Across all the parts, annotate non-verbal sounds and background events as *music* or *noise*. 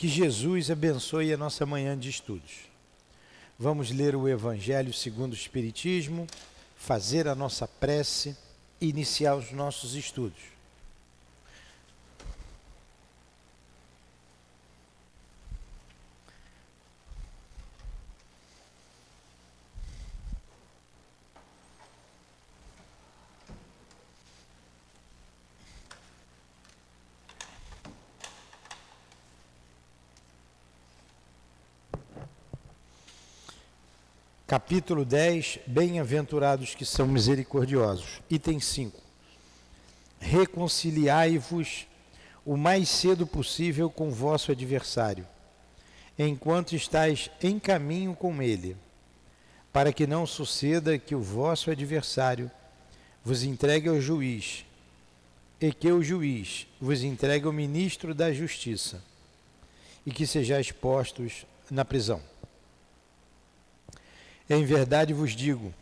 Que Jesus abençoe a nossa manhã de estudos. Vamos ler o Evangelho segundo o Espiritismo, fazer a nossa prece e iniciar os nossos estudos. Capítulo 10: Bem-aventurados que são misericordiosos. Item 5: Reconciliai-vos o mais cedo possível com vosso adversário, enquanto estáis em caminho com ele, para que não suceda que o vosso adversário vos entregue ao juiz, e que o juiz vos entregue ao ministro da Justiça, e que sejais postos na prisão. Em verdade vos digo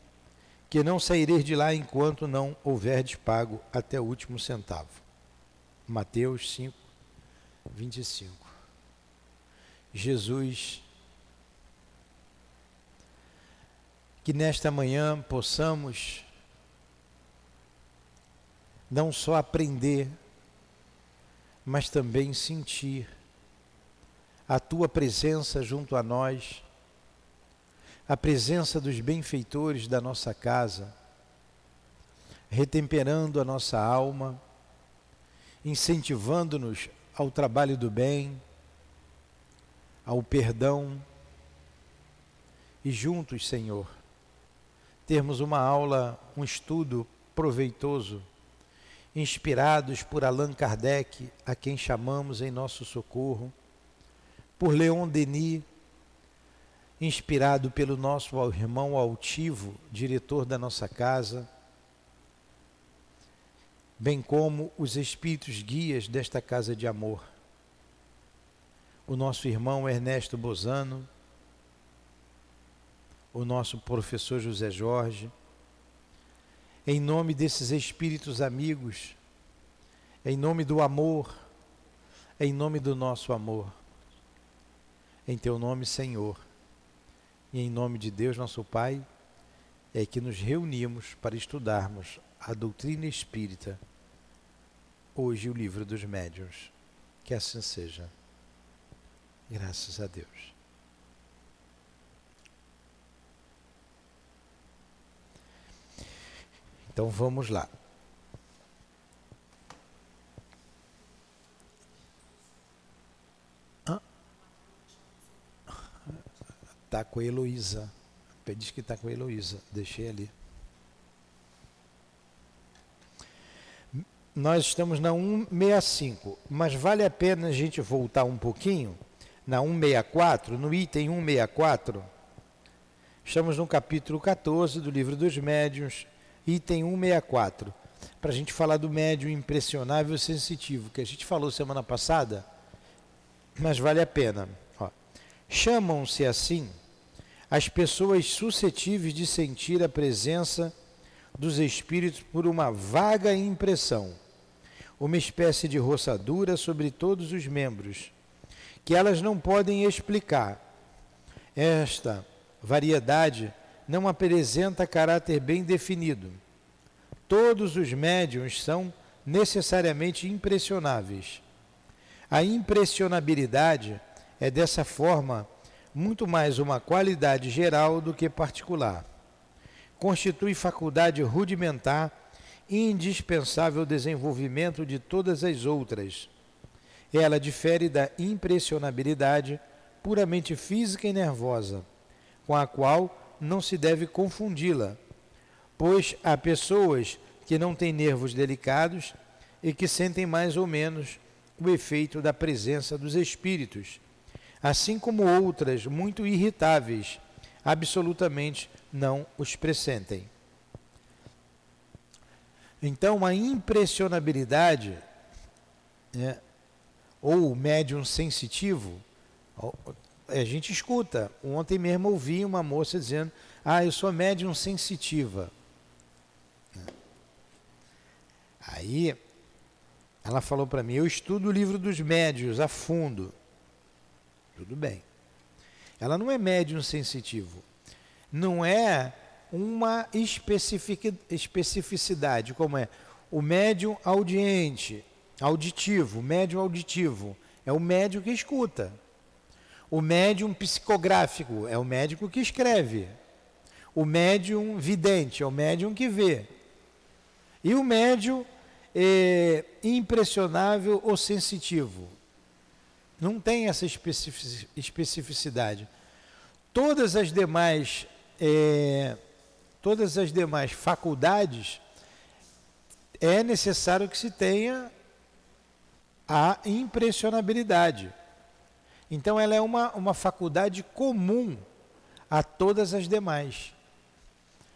que não saireis de lá enquanto não houverdes pago até o último centavo. Mateus 5, 25. Jesus, que nesta manhã possamos não só aprender, mas também sentir a tua presença junto a nós a presença dos benfeitores da nossa casa, retemperando a nossa alma, incentivando-nos ao trabalho do bem, ao perdão. E juntos, Senhor, termos uma aula, um estudo proveitoso, inspirados por Allan Kardec, a quem chamamos em nosso socorro, por Leon Denis, inspirado pelo nosso irmão altivo, diretor da nossa casa, bem como os espíritos guias desta casa de amor. O nosso irmão Ernesto Bozano, o nosso professor José Jorge, em nome desses espíritos amigos, em nome do amor, em nome do nosso amor, em teu nome, Senhor e em nome de Deus, nosso Pai, é que nos reunimos para estudarmos a doutrina espírita, hoje o livro dos médiuns. Que assim seja. Graças a Deus. Então vamos lá. Está com a Heloísa. Diz que está com a Heloísa. Deixei ali. Nós estamos na 165, mas vale a pena a gente voltar um pouquinho na 164, no item 164. Estamos no capítulo 14 do livro dos médiuns, item 164, para a gente falar do médium impressionável e sensitivo, que a gente falou semana passada, mas vale a pena. Chamam-se assim as pessoas suscetíveis de sentir a presença dos espíritos por uma vaga impressão, uma espécie de roçadura sobre todos os membros, que elas não podem explicar. Esta variedade não apresenta caráter bem definido. Todos os médiums são necessariamente impressionáveis. A impressionabilidade é dessa forma muito mais uma qualidade geral do que particular. Constitui faculdade rudimentar indispensável ao desenvolvimento de todas as outras. Ela difere da impressionabilidade puramente física e nervosa, com a qual não se deve confundi-la, pois há pessoas que não têm nervos delicados e que sentem mais ou menos o efeito da presença dos espíritos assim como outras muito irritáveis, absolutamente não os pressentem. Então, a impressionabilidade, né, ou médium sensitivo, a gente escuta. Ontem mesmo ouvi uma moça dizendo: Ah, eu sou médium sensitiva. Aí ela falou para mim: Eu estudo o livro dos médios a fundo. Tudo bem. Ela não é médium sensitivo. Não é uma especificidade, como é o médium audiente, auditivo, médium auditivo, é o médium que escuta. O médium psicográfico é o médico que escreve. O médium vidente é o médium que vê. E o médium é, impressionável ou sensitivo. Não tem essa especificidade. Todas as demais, é, todas as demais faculdades é necessário que se tenha a impressionabilidade. Então ela é uma, uma faculdade comum a todas as demais.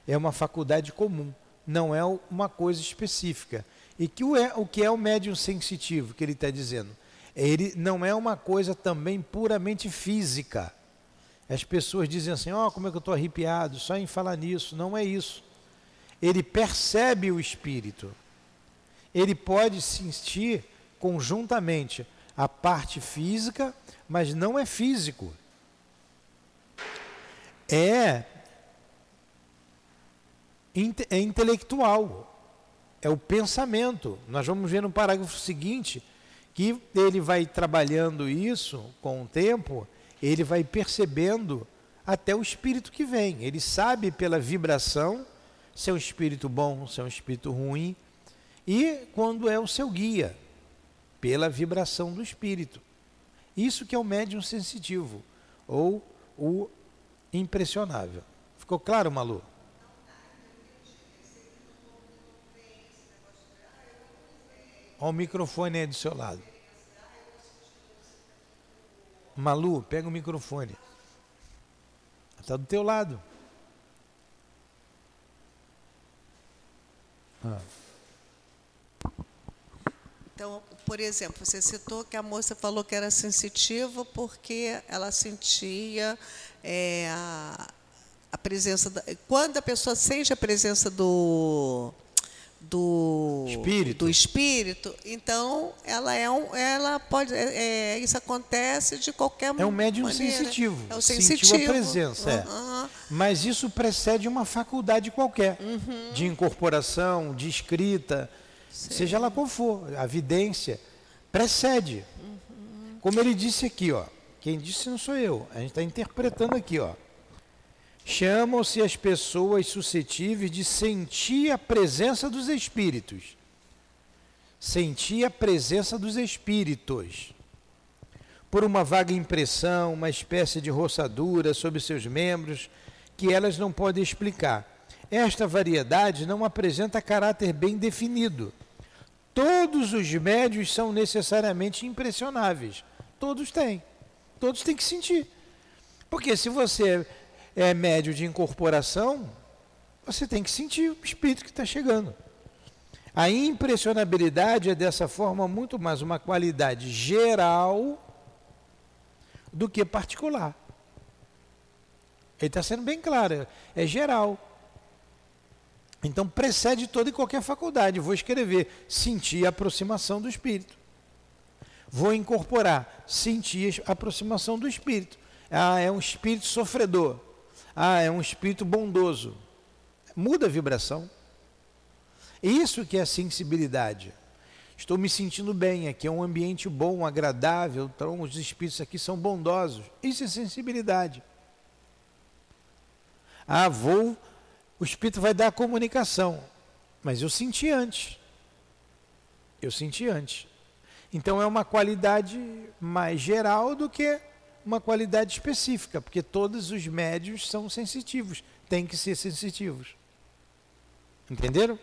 É uma faculdade comum, não é uma coisa específica. E que o, é, o que é o médium sensitivo que ele está dizendo? Ele não é uma coisa também puramente física. As pessoas dizem assim, ó, oh, como é que eu estou arrepiado, só em falar nisso. Não é isso. Ele percebe o espírito. Ele pode sentir conjuntamente a parte física, mas não é físico. É, é intelectual, é o pensamento. Nós vamos ver no parágrafo seguinte que ele vai trabalhando isso com o tempo, ele vai percebendo até o espírito que vem. Ele sabe pela vibração se é um espírito bom, se é um espírito ruim, e quando é o seu guia, pela vibração do espírito. Isso que é o médium sensitivo ou o impressionável. Ficou claro, Malu? Olha o microfone aí do seu lado. Malu, pega o microfone. Está do teu lado. Ah. Então, por exemplo, você citou que a moça falou que era sensitiva porque ela sentia é, a, a, presença. Da, quando a pessoa sente a presença do do espírito. do espírito, então ela é um, ela pode, é, é isso acontece de qualquer É um médium maneira. sensitivo. É o sensitivo. Sentiu a presença, uhum. é. Mas isso precede uma faculdade qualquer, uhum. de incorporação, de escrita, Sim. seja lá qual for, a vidência precede. Uhum. Como ele disse aqui, ó. Quem disse não sou eu. A gente está interpretando aqui, ó. Chamam-se as pessoas suscetíveis de sentir a presença dos espíritos. Sentir a presença dos espíritos. Por uma vaga impressão, uma espécie de roçadura sobre seus membros, que elas não podem explicar. Esta variedade não apresenta caráter bem definido. Todos os médios são necessariamente impressionáveis. Todos têm. Todos têm que sentir. Porque se você é médio de incorporação, você tem que sentir o espírito que está chegando. A impressionabilidade é dessa forma muito mais uma qualidade geral do que particular. Ele está sendo bem claro, é geral. Então precede toda e qualquer faculdade. Vou escrever, sentir a aproximação do espírito. Vou incorporar, sentir a aproximação do espírito. Ah, é um espírito sofredor. Ah, é um espírito bondoso. Muda a vibração. Isso que é sensibilidade. Estou me sentindo bem, aqui é um ambiente bom, agradável, então os espíritos aqui são bondosos. Isso é sensibilidade. Ah, vou, o espírito vai dar a comunicação, mas eu senti antes. Eu senti antes. Então é uma qualidade mais geral do que uma qualidade específica, porque todos os médios são sensitivos, têm que ser sensitivos. Entenderam?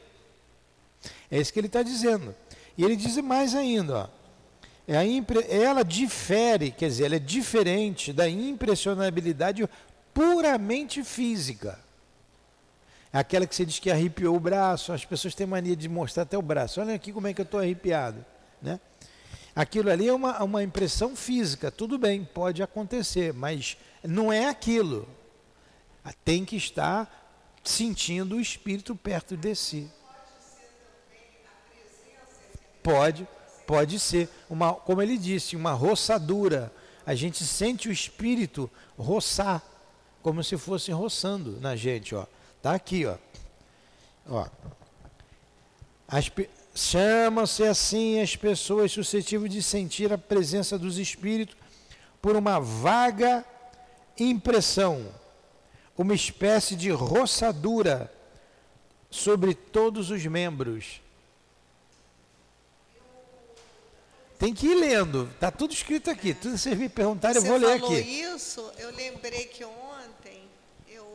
É isso que ele está dizendo. E ele diz mais ainda, ó, é ela difere, quer dizer, ela é diferente da impressionabilidade puramente física. É aquela que você diz que arrepiou o braço, as pessoas têm mania de mostrar até o braço. Olha aqui como é que eu estou arrepiado. Né? Aquilo ali é uma, uma impressão física, tudo bem, pode acontecer, mas não é aquilo. Tem que estar sentindo o espírito perto de si. Pode, pode ser. Uma, como ele disse, uma roçadura, a gente sente o espírito roçar, como se fosse roçando na gente, ó. Tá aqui, ó. Ó. Chamam-se assim as pessoas suscetíveis de sentir a presença dos espíritos por uma vaga impressão, uma espécie de roçadura sobre todos os membros. Tem que ir lendo, tá tudo escrito aqui. Tudo vocês me perguntarem, eu vou ler aqui. Você falou isso, eu lembrei que ontem eu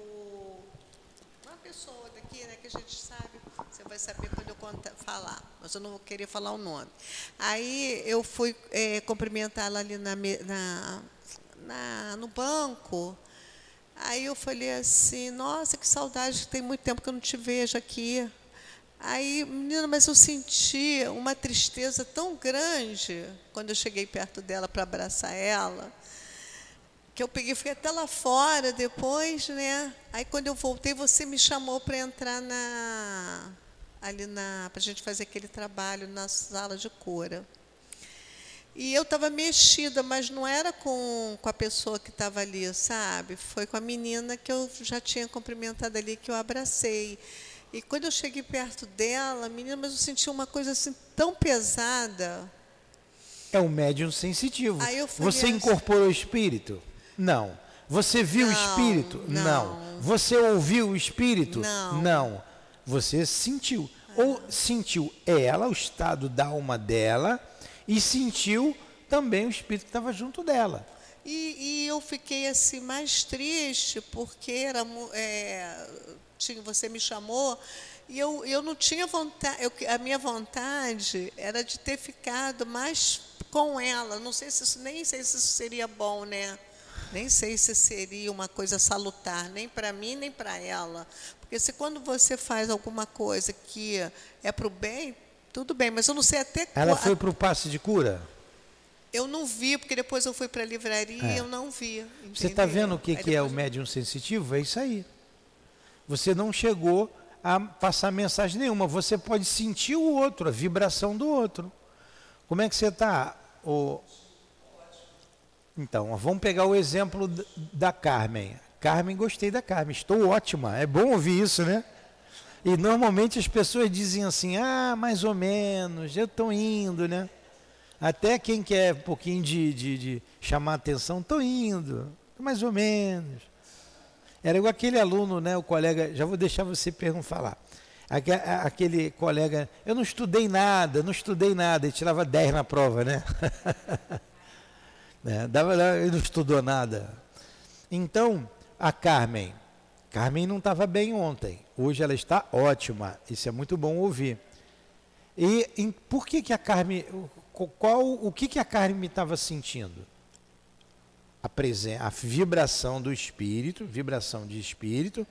uma pessoa daqui, né, que a gente sabe, você vai saber quando eu contar, falar, mas eu não querer falar o nome. Aí eu fui é, cumprimentá-la ali na, na, na, no banco. Aí eu falei assim, nossa, que saudade, tem muito tempo que eu não te vejo aqui. Aí, menina, mas eu senti uma tristeza tão grande quando eu cheguei perto dela para abraçar ela, que eu peguei, fui até lá fora depois, né? Aí quando eu voltei, você me chamou para entrar na ali na para a gente fazer aquele trabalho na sala de cura. E eu estava mexida, mas não era com, com a pessoa que estava ali, sabe? Foi com a menina que eu já tinha cumprimentado ali, que eu abracei. E quando eu cheguei perto dela, menina, mas eu senti uma coisa assim tão pesada. É um médium sensitivo. Você assim, incorporou o espírito? Não. Você viu não, o espírito? Não. não. Você ouviu o espírito? Não. Não. Você sentiu. Ou sentiu ela, o estado da alma dela, e sentiu também o espírito que estava junto dela. E, e, eu fiquei assim mais triste porque era, é, tinha, você me chamou e eu, eu não tinha vontade, eu, a minha vontade era de ter ficado mais com ela. Não sei se isso, nem sei se isso seria bom, né? Nem sei se seria uma coisa salutar, nem para mim, nem para ela. Porque se quando você faz alguma coisa que é para o bem, tudo bem, mas eu não sei até Ela foi para o passe de cura? Eu não vi, porque depois eu fui para a livraria é. e eu não vi. Entendeu? Você está vendo o que, que é o médium sensitivo? É isso aí. Você não chegou a passar mensagem nenhuma. Você pode sentir o outro, a vibração do outro. Como é que você está? O... Então, vamos pegar o exemplo da Carmen. Carmen, gostei da Carmen, estou ótima. É bom ouvir isso, né? E normalmente as pessoas dizem assim, ah, mais ou menos, eu estou indo, né? Até quem quer um pouquinho de, de, de chamar atenção, estou indo, mais ou menos. Era igual aquele aluno, né, o colega, já vou deixar você falar. Aquele colega, eu não estudei nada, não estudei nada, ele tirava 10 na prova, né? *laughs* né? Dava, ele não estudou nada. Então, a Carmen, Carmen não estava bem ontem. Hoje ela está ótima. Isso é muito bom ouvir. E por que, que a Carmen. Qual, o que, que a Carmen estava sentindo? A, presen a vibração do espírito, vibração de espírito,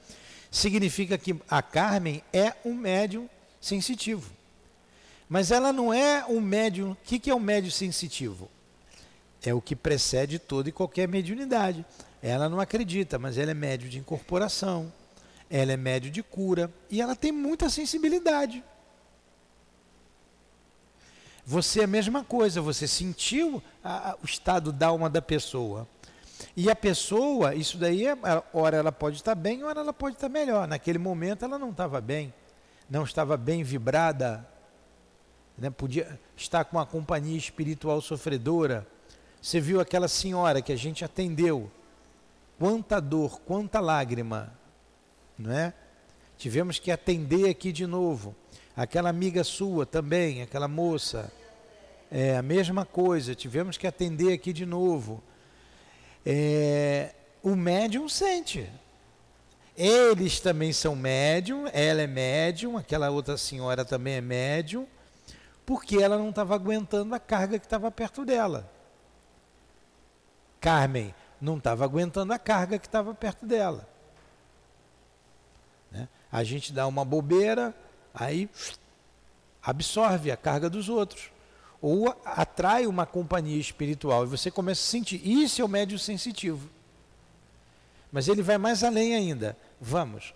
significa que a Carmen é um médium sensitivo. Mas ela não é um médium. O que, que é um médium sensitivo? É o que precede toda e qualquer mediunidade. Ela não acredita, mas ela é médio de incorporação, ela é médio de cura e ela tem muita sensibilidade. Você é a mesma coisa, você sentiu a, a, o estado da alma da pessoa. E a pessoa, isso daí, é, ora ela pode estar bem, ora ela pode estar melhor. Naquele momento ela não estava bem, não estava bem vibrada, né? podia estar com uma companhia espiritual sofredora. Você viu aquela senhora que a gente atendeu, quanta dor, quanta lágrima, não é? Tivemos que atender aqui de novo. Aquela amiga sua também, aquela moça, é a mesma coisa, tivemos que atender aqui de novo. É, o médium sente. Eles também são médium, ela é médium, aquela outra senhora também é médium, porque ela não estava aguentando a carga que estava perto dela. Carmen, não estava aguentando a carga que estava perto dela. Né? A gente dá uma bobeira, aí absorve a carga dos outros. Ou atrai uma companhia espiritual e você começa a sentir. Isso é o médio sensitivo. Mas ele vai mais além ainda. Vamos.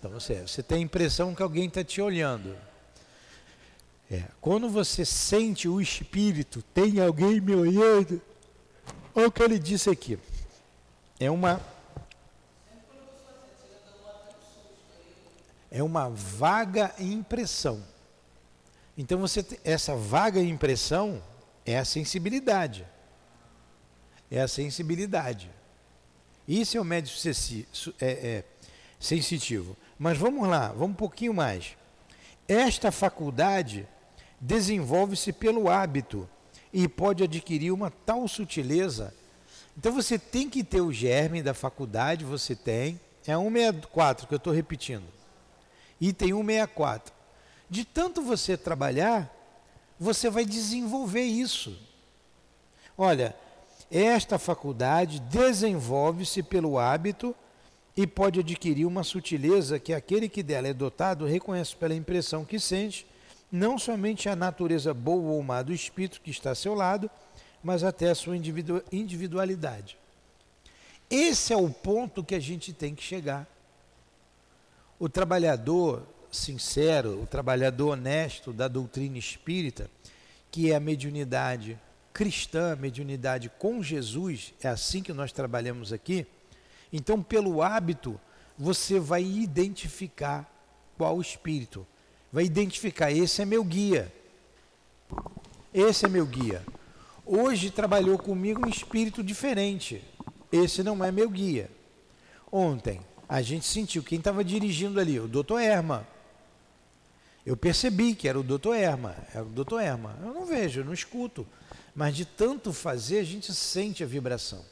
Então você, você tem a impressão que alguém está te olhando. É, quando você sente o espírito, tem alguém me olhando. Olha o que ele disse aqui. É uma é uma vaga impressão. Então você essa vaga impressão é a sensibilidade. É a sensibilidade. Isso é o médio é, é, sensitivo. Mas vamos lá, vamos um pouquinho mais. Esta faculdade desenvolve-se pelo hábito e pode adquirir uma tal sutileza. Então você tem que ter o germe da faculdade, você tem. É 164 que eu estou repetindo. Item 164. De tanto você trabalhar, você vai desenvolver isso. Olha, esta faculdade desenvolve-se pelo hábito e pode adquirir uma sutileza que aquele que dela é dotado reconhece pela impressão que sente, não somente a natureza boa ou má do espírito que está a seu lado, mas até a sua individualidade. Esse é o ponto que a gente tem que chegar. O trabalhador sincero, o trabalhador honesto da doutrina espírita, que é a mediunidade cristã, a mediunidade com Jesus, é assim que nós trabalhamos aqui. Então, pelo hábito, você vai identificar qual espírito. Vai identificar, esse é meu guia. Esse é meu guia. Hoje trabalhou comigo um espírito diferente. Esse não é meu guia. Ontem, a gente sentiu quem estava dirigindo ali, o doutor Erma. Eu percebi que era o doutor Erma, era o doutor Erma. Eu não vejo, eu não escuto. Mas de tanto fazer, a gente sente a vibração.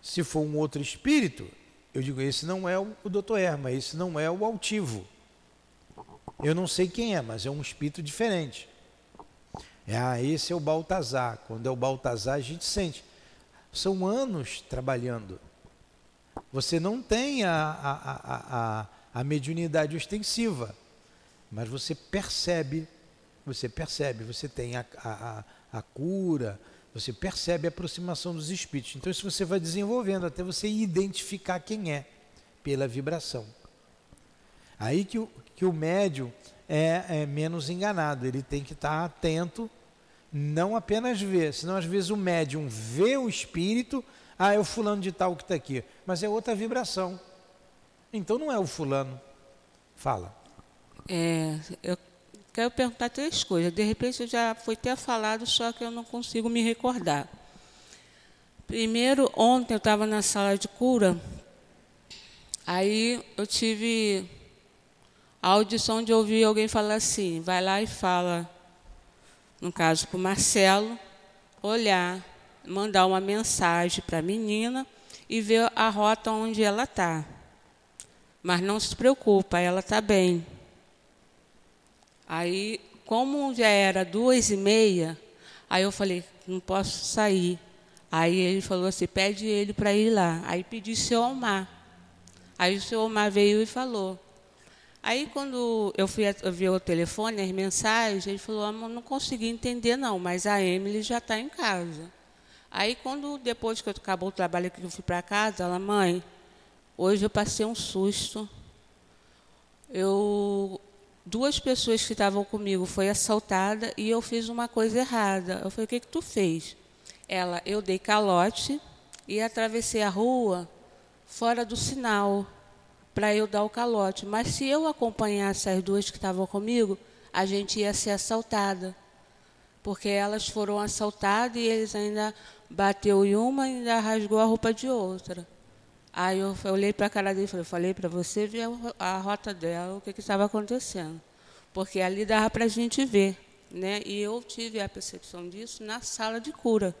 Se for um outro espírito, eu digo, esse não é o doutor Erma, esse não é o altivo. Eu não sei quem é, mas é um espírito diferente. Ah, esse é o Baltazar. Quando é o Baltazar, a gente sente. São anos trabalhando. Você não tem a, a, a, a, mediunidade ostensiva, mas você percebe, você percebe, você tem a, a, a cura, você percebe a aproximação dos espíritos. Então isso você vai desenvolvendo até você identificar quem é pela vibração. Aí que que o médium é, é menos enganado, ele tem que estar atento, não apenas ver, senão às vezes o médium vê o espírito, ah, é o fulano de tal que está aqui. Mas é outra vibração. Então não é o fulano. Fala. É, eu quero perguntar três coisas. De repente eu já foi ter falado, só que eu não consigo me recordar. Primeiro, ontem eu estava na sala de cura, aí eu tive a audição de ouvir alguém falar assim, vai lá e fala, no caso para o Marcelo, olhar mandar uma mensagem para a menina e ver a rota onde ela está. Mas não se preocupa, ela está bem. Aí, como já era duas e meia, aí eu falei, não posso sair. Aí ele falou assim, pede ele para ir lá. Aí pedi o seu Omar. Aí o seu Omar veio e falou. Aí quando eu fui ver o telefone, as mensagens, ele falou, ah, não consegui entender não, mas a Emily já está em casa. Aí, quando depois que eu acabou o trabalho que eu fui para casa, ela, mãe, hoje eu passei um susto. Eu, duas pessoas que estavam comigo foi assaltada e eu fiz uma coisa errada. Eu falei, o que, que tu fez? Ela, eu dei calote e atravessei a rua fora do sinal para eu dar o calote. Mas se eu acompanhasse as duas que estavam comigo, a gente ia ser assaltada. Porque elas foram assaltadas e eles ainda bateu em uma e ainda rasgou a roupa de outra. Aí eu olhei para a cara dele e falei, falei para você ver a rota dela, o que estava acontecendo. Porque ali dava para a gente ver. Né? E eu tive a percepção disso na sala de cura.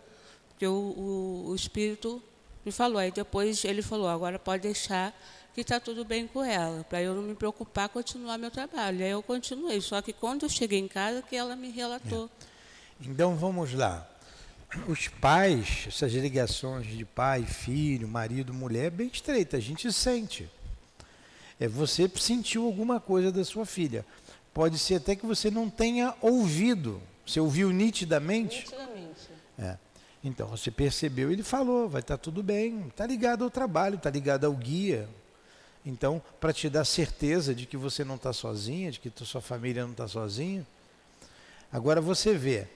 Porque o, o, o espírito me falou. Aí depois ele falou, agora pode deixar que está tudo bem com ela, para eu não me preocupar, continuar meu trabalho. Aí eu continuei. Só que quando eu cheguei em casa, que ela me relatou. É. Então vamos lá os pais, essas ligações de pai, filho, marido, mulher, é bem estreita, a gente sente. É, você sentiu alguma coisa da sua filha. Pode ser até que você não tenha ouvido. Você ouviu nitidamente? Nitidamente. É. Então, você percebeu, ele falou, vai estar tá tudo bem. Está ligado ao trabalho, está ligado ao guia. Então, para te dar certeza de que você não está sozinha, de que sua família não está sozinha. Agora você vê.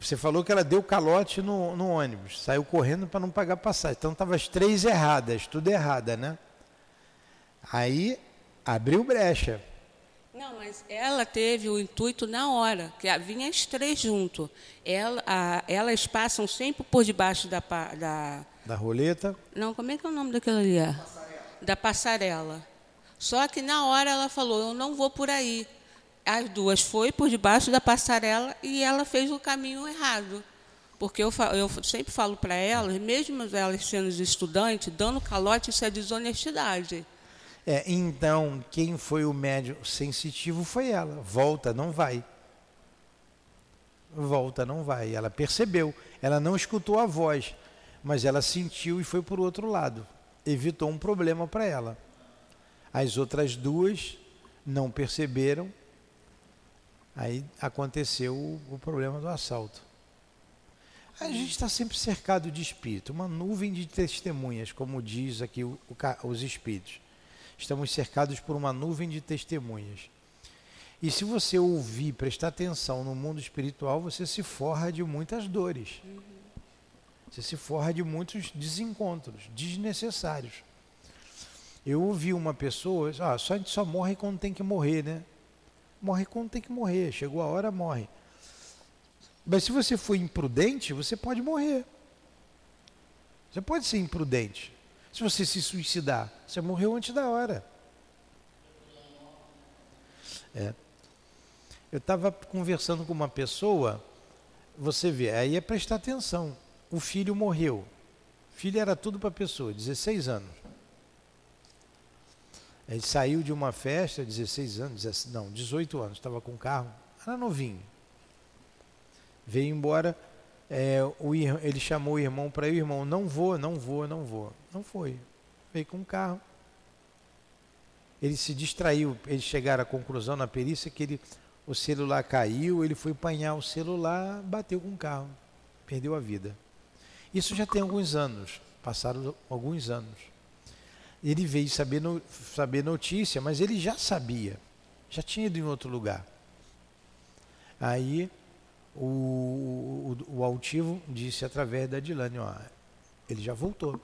Você falou que ela deu calote no, no ônibus, saiu correndo para não pagar passagem. Então estava as três erradas, tudo errada, né? Aí abriu brecha. Não, mas ela teve o intuito na hora, que vinha as três junto. Ela, a, elas passam sempre por debaixo da, da. Da roleta? Não, como é que é o nome daquilo ali? É? Da passarela. Só que na hora ela falou: Eu não vou por aí. As duas foi por debaixo da passarela e ela fez o caminho errado. Porque eu, eu sempre falo para elas, mesmo elas sendo estudantes, dando calote, isso é desonestidade. É, então, quem foi o médium sensitivo foi ela. Volta, não vai. Volta, não vai. Ela percebeu. Ela não escutou a voz, mas ela sentiu e foi por outro lado. Evitou um problema para ela. As outras duas não perceberam. Aí aconteceu o, o problema do assalto. A gente está sempre cercado de espírito, uma nuvem de testemunhas, como diz aqui o, o, os espíritos estamos cercados por uma nuvem de testemunhas. E se você ouvir, prestar atenção no mundo espiritual, você se forra de muitas dores. Você se forra de muitos desencontros desnecessários. Eu ouvi uma pessoa, ah, só a gente só morre quando tem que morrer, né? Morre quando tem que morrer, chegou a hora, morre. Mas se você for imprudente, você pode morrer. Você pode ser imprudente. Se você se suicidar, você morreu antes da hora. É. Eu estava conversando com uma pessoa, você vê, aí é prestar atenção. O filho morreu. O filho era tudo para a pessoa, 16 anos. Ele saiu de uma festa, 16 anos, 17, não, 18 anos, estava com o carro, era novinho. Veio embora, é, o, ele chamou o irmão para ir, o irmão, não vou, não vou, não vou. Não foi. Veio com um carro. Ele se distraiu, eles chegaram à conclusão na perícia que ele, o celular caiu, ele foi apanhar o celular, bateu com o carro, perdeu a vida. Isso já tem alguns anos, passaram alguns anos. Ele veio saber, no, saber notícia, mas ele já sabia, já tinha ido em outro lugar. Aí o, o, o altivo disse através da Dilane, ó, ele já voltou,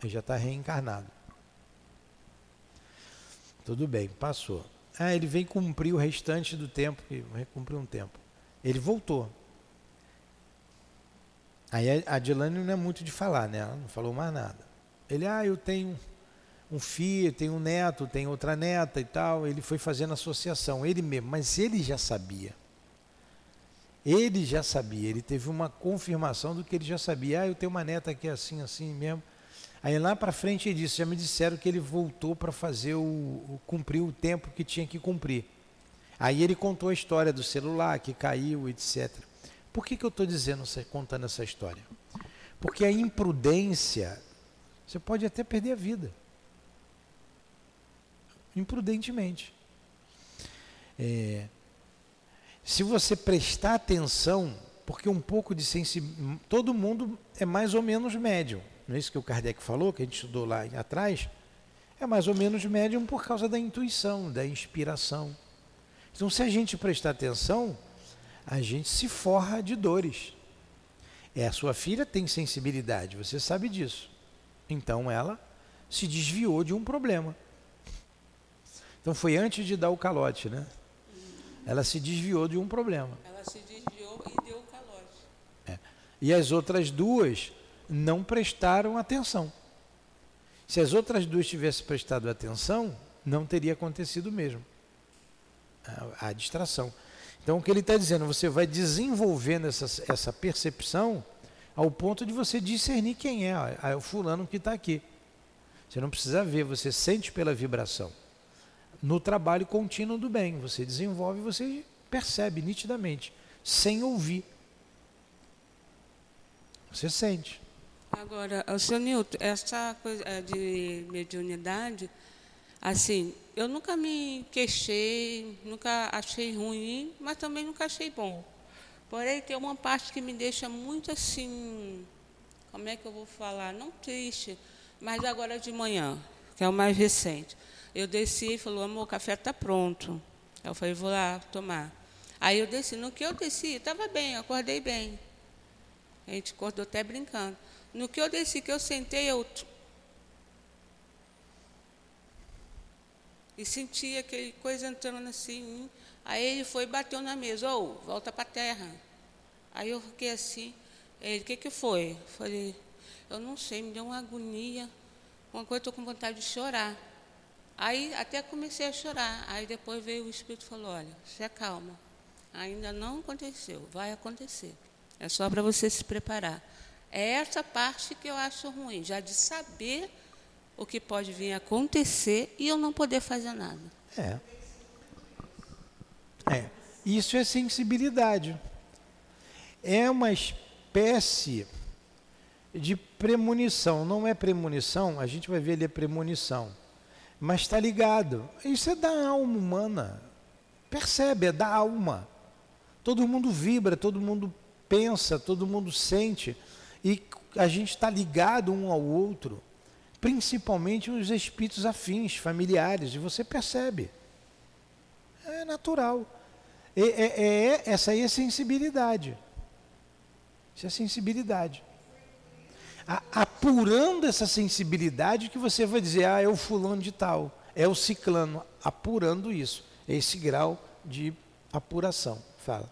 ele já está reencarnado. Tudo bem, passou. Ah, ele vem cumprir o restante do tempo, vai cumprir um tempo. Ele voltou. Aí a Dilane não é muito de falar, né? Ela não falou mais nada. Ele, ah, eu tenho um filho, tenho um neto, tenho outra neta e tal. Ele foi fazendo associação, ele mesmo, mas ele já sabia. Ele já sabia, ele teve uma confirmação do que ele já sabia. Ah, eu tenho uma neta aqui assim, assim mesmo. Aí lá para frente ele disse, já me disseram que ele voltou para fazer o, o, cumprir o tempo que tinha que cumprir. Aí ele contou a história do celular que caiu, etc. Por que, que eu estou dizendo, contando essa história? Porque a imprudência, você pode até perder a vida. Imprudentemente. É, se você prestar atenção, porque um pouco de sensibilidade, todo mundo é mais ou menos médium, não é isso que o Kardec falou, que a gente estudou lá atrás? É mais ou menos médium por causa da intuição, da inspiração. Então, se a gente prestar atenção, a gente se forra de dores. É, a sua filha tem sensibilidade, você sabe disso. Então, ela se desviou de um problema. Então, foi antes de dar o calote, né? Ela se desviou de um problema. Ela se desviou e deu o calote. É. E as outras duas não prestaram atenção. Se as outras duas tivessem prestado atenção, não teria acontecido mesmo. A, a distração. Então, o que ele está dizendo, você vai desenvolvendo essa, essa percepção ao ponto de você discernir quem é, é o fulano que está aqui. Você não precisa ver, você sente pela vibração no trabalho contínuo do bem. Você desenvolve, você percebe nitidamente, sem ouvir. Você sente. Agora, o senhor Nilton, essa coisa é, de mediunidade, assim, eu nunca me queixei, nunca achei ruim, mas também nunca achei bom. Porém, tem uma parte que me deixa muito assim, como é que eu vou falar? Não triste, mas agora de manhã, que é o mais recente. Eu desci e falou, amor, o café está pronto. Eu falei, vou lá tomar. Aí eu desci. No que eu desci, estava bem, acordei bem. A gente acordou até brincando. No que eu desci, que eu sentei, eu. E senti aquele coisa entrando assim. Aí ele foi e bateu na mesa. Ô, oh, volta para a terra. Aí eu fiquei assim. Ele, o que, que foi? Falei, eu não sei, me deu uma agonia. Uma coisa, estou com vontade de chorar. Aí até comecei a chorar. Aí depois veio o Espírito e falou, olha, se acalma. Ainda não aconteceu, vai acontecer. É só para você se preparar. É essa parte que eu acho ruim, já de saber o que pode vir a acontecer e eu não poder fazer nada. É. É. Isso é sensibilidade. É uma espécie de premonição. Não é premonição, a gente vai ver ali a premonição. Mas está ligado. Isso é da alma humana. Percebe, é da alma. Todo mundo vibra, todo mundo pensa, todo mundo sente. E a gente está ligado um ao outro, principalmente os espíritos afins, familiares, e você percebe. É natural. É, é, é, essa aí é sensibilidade. Isso é sensibilidade. A, apurando essa sensibilidade que você vai dizer, ah, é o fulano de tal, é o ciclano, apurando isso, esse grau de apuração. Fala.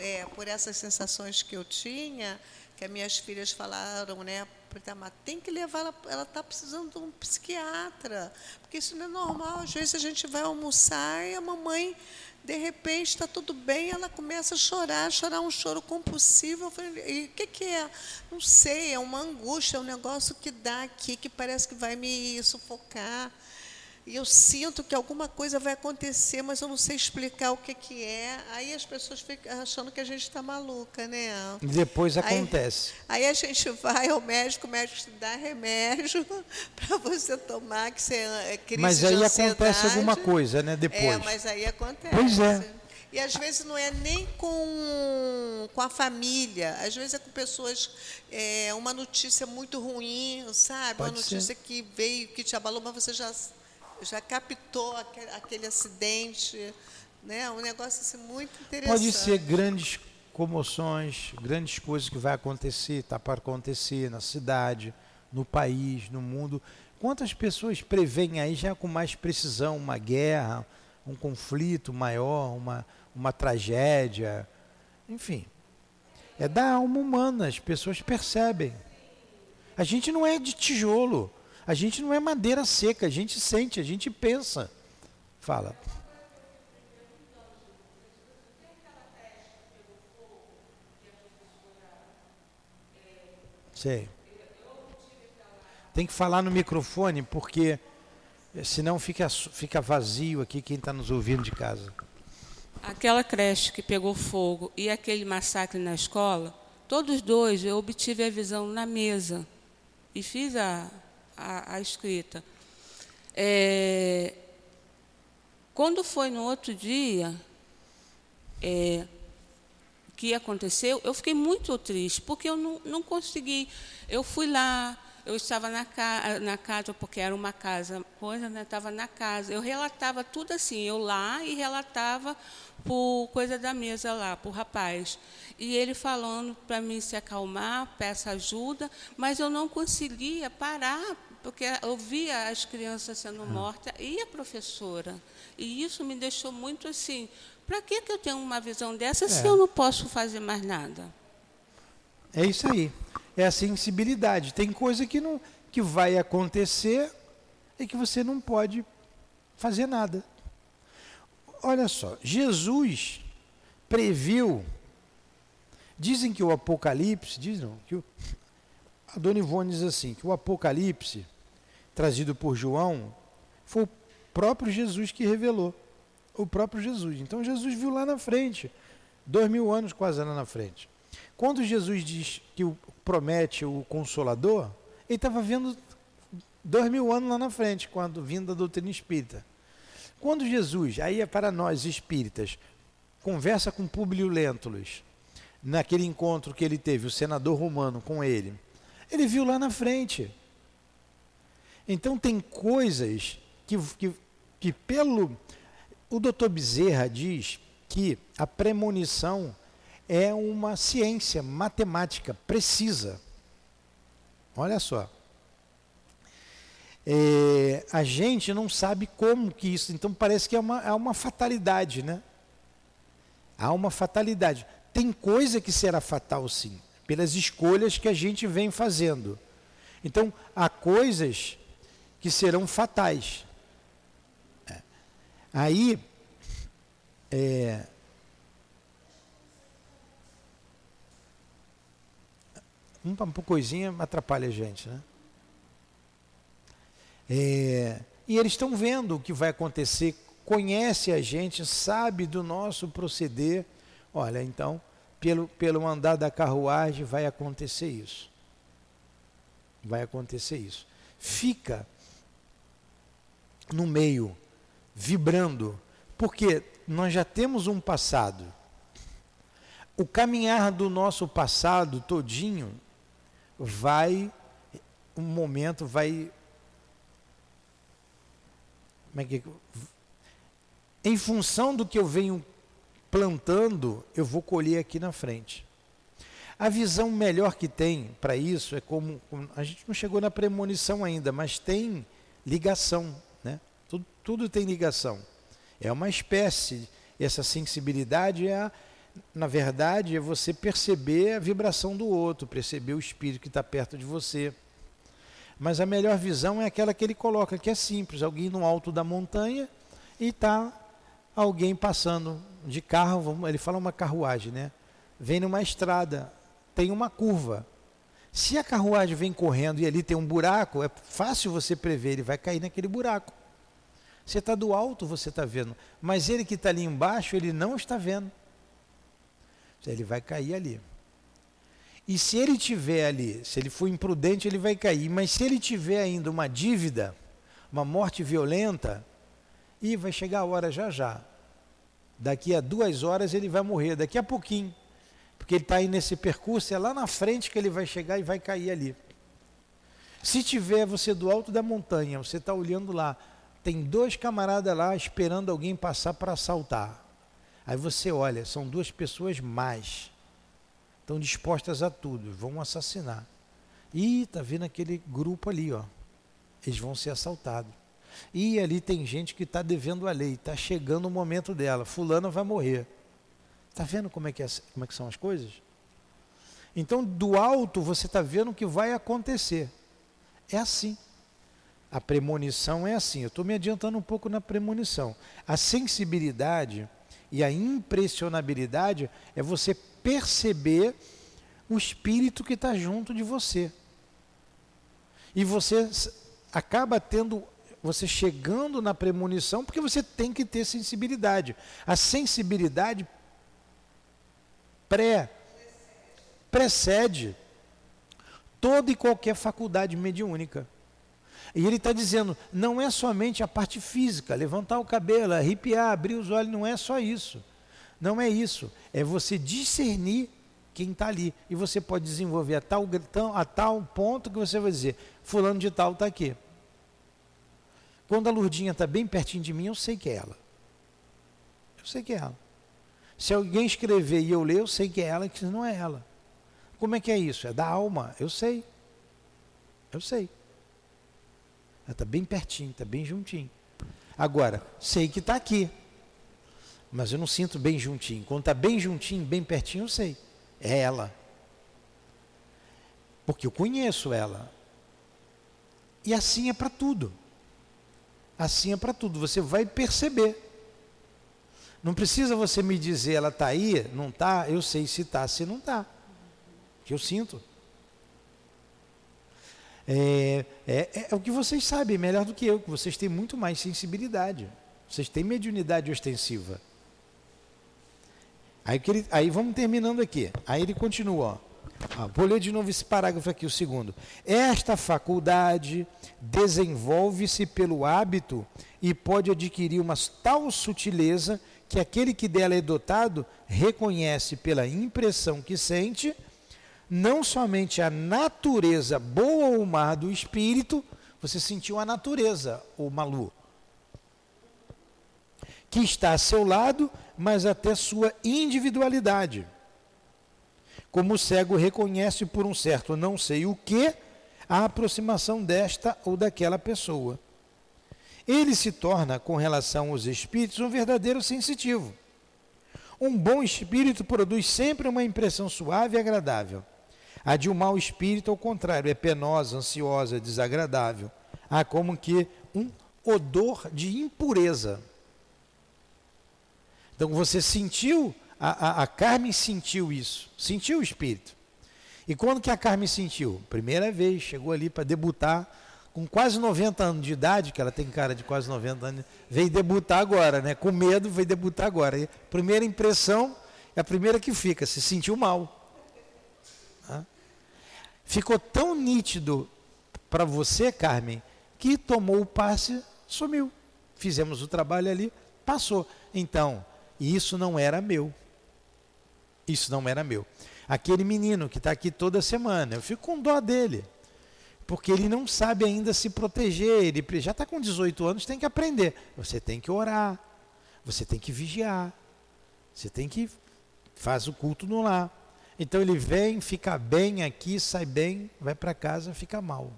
É, por essas sensações que eu tinha, que as minhas filhas falaram, né? Tem que levar ela, ela está precisando de um psiquiatra, porque isso não é normal. Às vezes a gente vai almoçar e a mamãe, de repente, está tudo bem, ela começa a chorar, chorar um choro compulsivo. Eu falei, o que, que é? Não sei, é uma angústia, é um negócio que dá aqui, que parece que vai me sufocar e eu sinto que alguma coisa vai acontecer, mas eu não sei explicar o que, que é. Aí as pessoas ficam achando que a gente está maluca, né? Depois acontece. Aí, aí, a gente vai ao médico, o médico te dá remédio *laughs* para você tomar, que você é crise Mas aí acontece alguma coisa, né? Depois. É, mas aí acontece. Pois é. E às vezes não é nem com, com a família, às vezes é com pessoas, é, uma notícia muito ruim, sabe? Pode uma notícia ser. que veio, que te abalou, mas você já já captou aquele, aquele acidente, né? Um negócio assim, muito interessante. Pode ser grandes comoções, grandes coisas que vai acontecer, está para acontecer na cidade, no país, no mundo. Quantas pessoas preveem aí já com mais precisão uma guerra, um conflito maior, uma, uma tragédia, enfim. É da alma humana, as pessoas percebem. A gente não é de tijolo. A gente não é madeira seca, a gente sente, a gente pensa. Fala. Sei. Tem que falar no microfone, porque senão fica, fica vazio aqui quem está nos ouvindo de casa. Aquela creche que pegou fogo e aquele massacre na escola, todos dois eu obtive a visão na mesa e fiz a, a, a escrita. É, quando foi no outro dia é, que aconteceu, eu fiquei muito triste, porque eu não, não consegui. Eu fui lá, eu estava na, ca na casa, porque era uma casa, coisa, né? Estava na casa. Eu relatava tudo assim, eu lá e relatava por coisa da mesa lá, por rapaz. E ele falando para mim se acalmar, peça ajuda, mas eu não conseguia parar, porque eu via as crianças sendo mortas e a professora. E isso me deixou muito assim, para que, que eu tenho uma visão dessa é. se eu não posso fazer mais nada? É isso aí é a sensibilidade. Tem coisa que, não, que vai acontecer e que você não pode fazer nada. Olha só, Jesus previu. Dizem que o Apocalipse, dizem que o, a Dona Ivone diz assim, que o Apocalipse, trazido por João, foi o próprio Jesus que revelou. O próprio Jesus. Então Jesus viu lá na frente, dois mil anos quase lá na frente. Quando Jesus diz que o, promete o Consolador, ele estava vendo dois mil anos lá na frente, quando vindo da doutrina espírita. Quando Jesus, aí é para nós espíritas, conversa com Públio Lentulus, naquele encontro que ele teve, o senador romano com ele, ele viu lá na frente. Então tem coisas que, que, que pelo. O doutor Bezerra diz que a premonição é uma ciência matemática precisa. Olha só. É, a gente não sabe como que isso, então parece que é uma, é uma fatalidade, né? Há uma fatalidade. Tem coisa que será fatal sim, pelas escolhas que a gente vem fazendo. Então, há coisas que serão fatais. É. Aí, é, uma coisinha atrapalha a gente, né? É, e eles estão vendo o que vai acontecer, conhece a gente, sabe do nosso proceder. Olha, então, pelo, pelo andar da carruagem vai acontecer isso. Vai acontecer isso. Fica no meio, vibrando, porque nós já temos um passado. O caminhar do nosso passado todinho vai, um momento vai. Como é que. Em função do que eu venho plantando, eu vou colher aqui na frente. A visão melhor que tem para isso é como, a gente não chegou na premonição ainda, mas tem ligação, né? Tudo, tudo tem ligação. É uma espécie, essa sensibilidade é a, na verdade, é você perceber a vibração do outro, perceber o espírito que está perto de você. Mas a melhor visão é aquela que ele coloca, que é simples: alguém no alto da montanha e está alguém passando de carro, ele fala uma carruagem, né? Vem numa estrada, tem uma curva. Se a carruagem vem correndo e ali tem um buraco, é fácil você prever, ele vai cair naquele buraco. Você está do alto, você está vendo. Mas ele que está ali embaixo, ele não está vendo. Ele vai cair ali. E se ele tiver ali, se ele for imprudente, ele vai cair. Mas se ele tiver ainda uma dívida, uma morte violenta, e vai chegar a hora já já. Daqui a duas horas ele vai morrer, daqui a pouquinho. Porque ele está aí nesse percurso, é lá na frente que ele vai chegar e vai cair ali. Se tiver você do alto da montanha, você está olhando lá, tem dois camaradas lá esperando alguém passar para assaltar. Aí você olha, são duas pessoas mais. Estão dispostas a tudo, vão assassinar. E tá vendo aquele grupo ali, ó. Eles vão ser assaltados. E ali tem gente que está devendo a lei, está chegando o momento dela. Fulano vai morrer. Está vendo como é, que é, como é que são as coisas? Então, do alto, você está vendo o que vai acontecer. É assim. A premonição é assim. Eu estou me adiantando um pouco na premonição. A sensibilidade e a impressionabilidade é você perceber o espírito que está junto de você. E você acaba tendo, você chegando na premonição, porque você tem que ter sensibilidade. A sensibilidade pré precede toda e qualquer faculdade mediúnica. E ele está dizendo, não é somente a parte física, levantar o cabelo, arrepiar, abrir os olhos, não é só isso. Não é isso. É você discernir quem está ali. E você pode desenvolver a tal, a tal ponto que você vai dizer, fulano de tal está aqui. Quando a Lurdinha está bem pertinho de mim, eu sei que é ela. Eu sei que é ela. Se alguém escrever e eu ler, eu sei que é ela, que não é ela. Como é que é isso? É da alma. Eu sei. Eu sei. Ela está bem pertinho, está bem juntinho. Agora, sei que está aqui, mas eu não sinto bem juntinho. Quando está bem juntinho, bem pertinho, eu sei. É ela. Porque eu conheço ela. E assim é para tudo. Assim é para tudo. Você vai perceber. Não precisa você me dizer, ela está aí, não está, eu sei se está, se não está. Que eu sinto. É, é, é, o que vocês sabem, melhor do que eu, que vocês têm muito mais sensibilidade. Vocês têm mediunidade ostensiva. Aí, ele, aí vamos terminando aqui. Aí ele continua. Ó. vou ler de novo esse parágrafo aqui, o segundo. Esta faculdade desenvolve-se pelo hábito e pode adquirir uma tal sutileza que aquele que dela é dotado reconhece pela impressão que sente, não somente a natureza boa ou má do espírito, você sentiu a natureza, o malu, que está a seu lado, mas até sua individualidade. Como o cego reconhece por um certo não sei o que, a aproximação desta ou daquela pessoa. Ele se torna, com relação aos espíritos, um verdadeiro sensitivo. Um bom espírito produz sempre uma impressão suave e agradável. A de um mau espírito, ao contrário, é penosa, ansiosa, desagradável. Há como que um odor de impureza. Então você sentiu, a, a, a Carmen sentiu isso, sentiu o espírito. E quando que a Carmen sentiu? Primeira vez, chegou ali para debutar com quase 90 anos de idade, que ela tem cara de quase 90 anos, veio debutar agora, né? Com medo, veio debutar agora. E primeira impressão é a primeira que fica, se sentiu mal. Ficou tão nítido para você, Carmen, que tomou o passe, sumiu. Fizemos o trabalho ali, passou. Então, isso não era meu. Isso não era meu. Aquele menino que está aqui toda semana, eu fico com dó dele porque ele não sabe ainda se proteger, ele já está com 18 anos, tem que aprender. Você tem que orar, você tem que vigiar, você tem que faz o culto no lar. Então ele vem, fica bem aqui, sai bem, vai para casa, fica mal.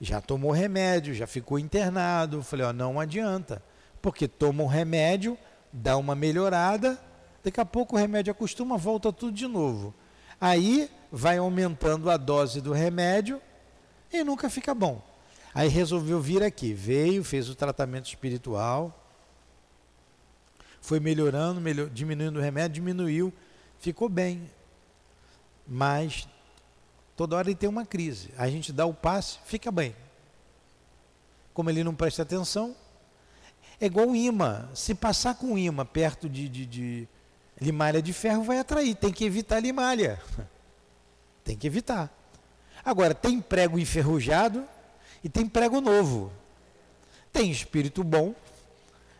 Já tomou remédio, já ficou internado. Falei, ó, não adianta, porque toma o remédio, dá uma melhorada, daqui a pouco o remédio acostuma, volta tudo de novo. Aí vai aumentando a dose do remédio, e nunca fica bom. Aí resolveu vir aqui, veio, fez o tratamento espiritual, foi melhorando, melhor, diminuindo o remédio, diminuiu, ficou bem. Mas toda hora ele tem uma crise. A gente dá o passe, fica bem. Como ele não presta atenção, é igual o imã. Se passar com imã perto de, de, de limalha de ferro, vai atrair. Tem que evitar limalha. *laughs* Tem que evitar. Agora, tem prego enferrujado e tem prego novo. Tem espírito bom.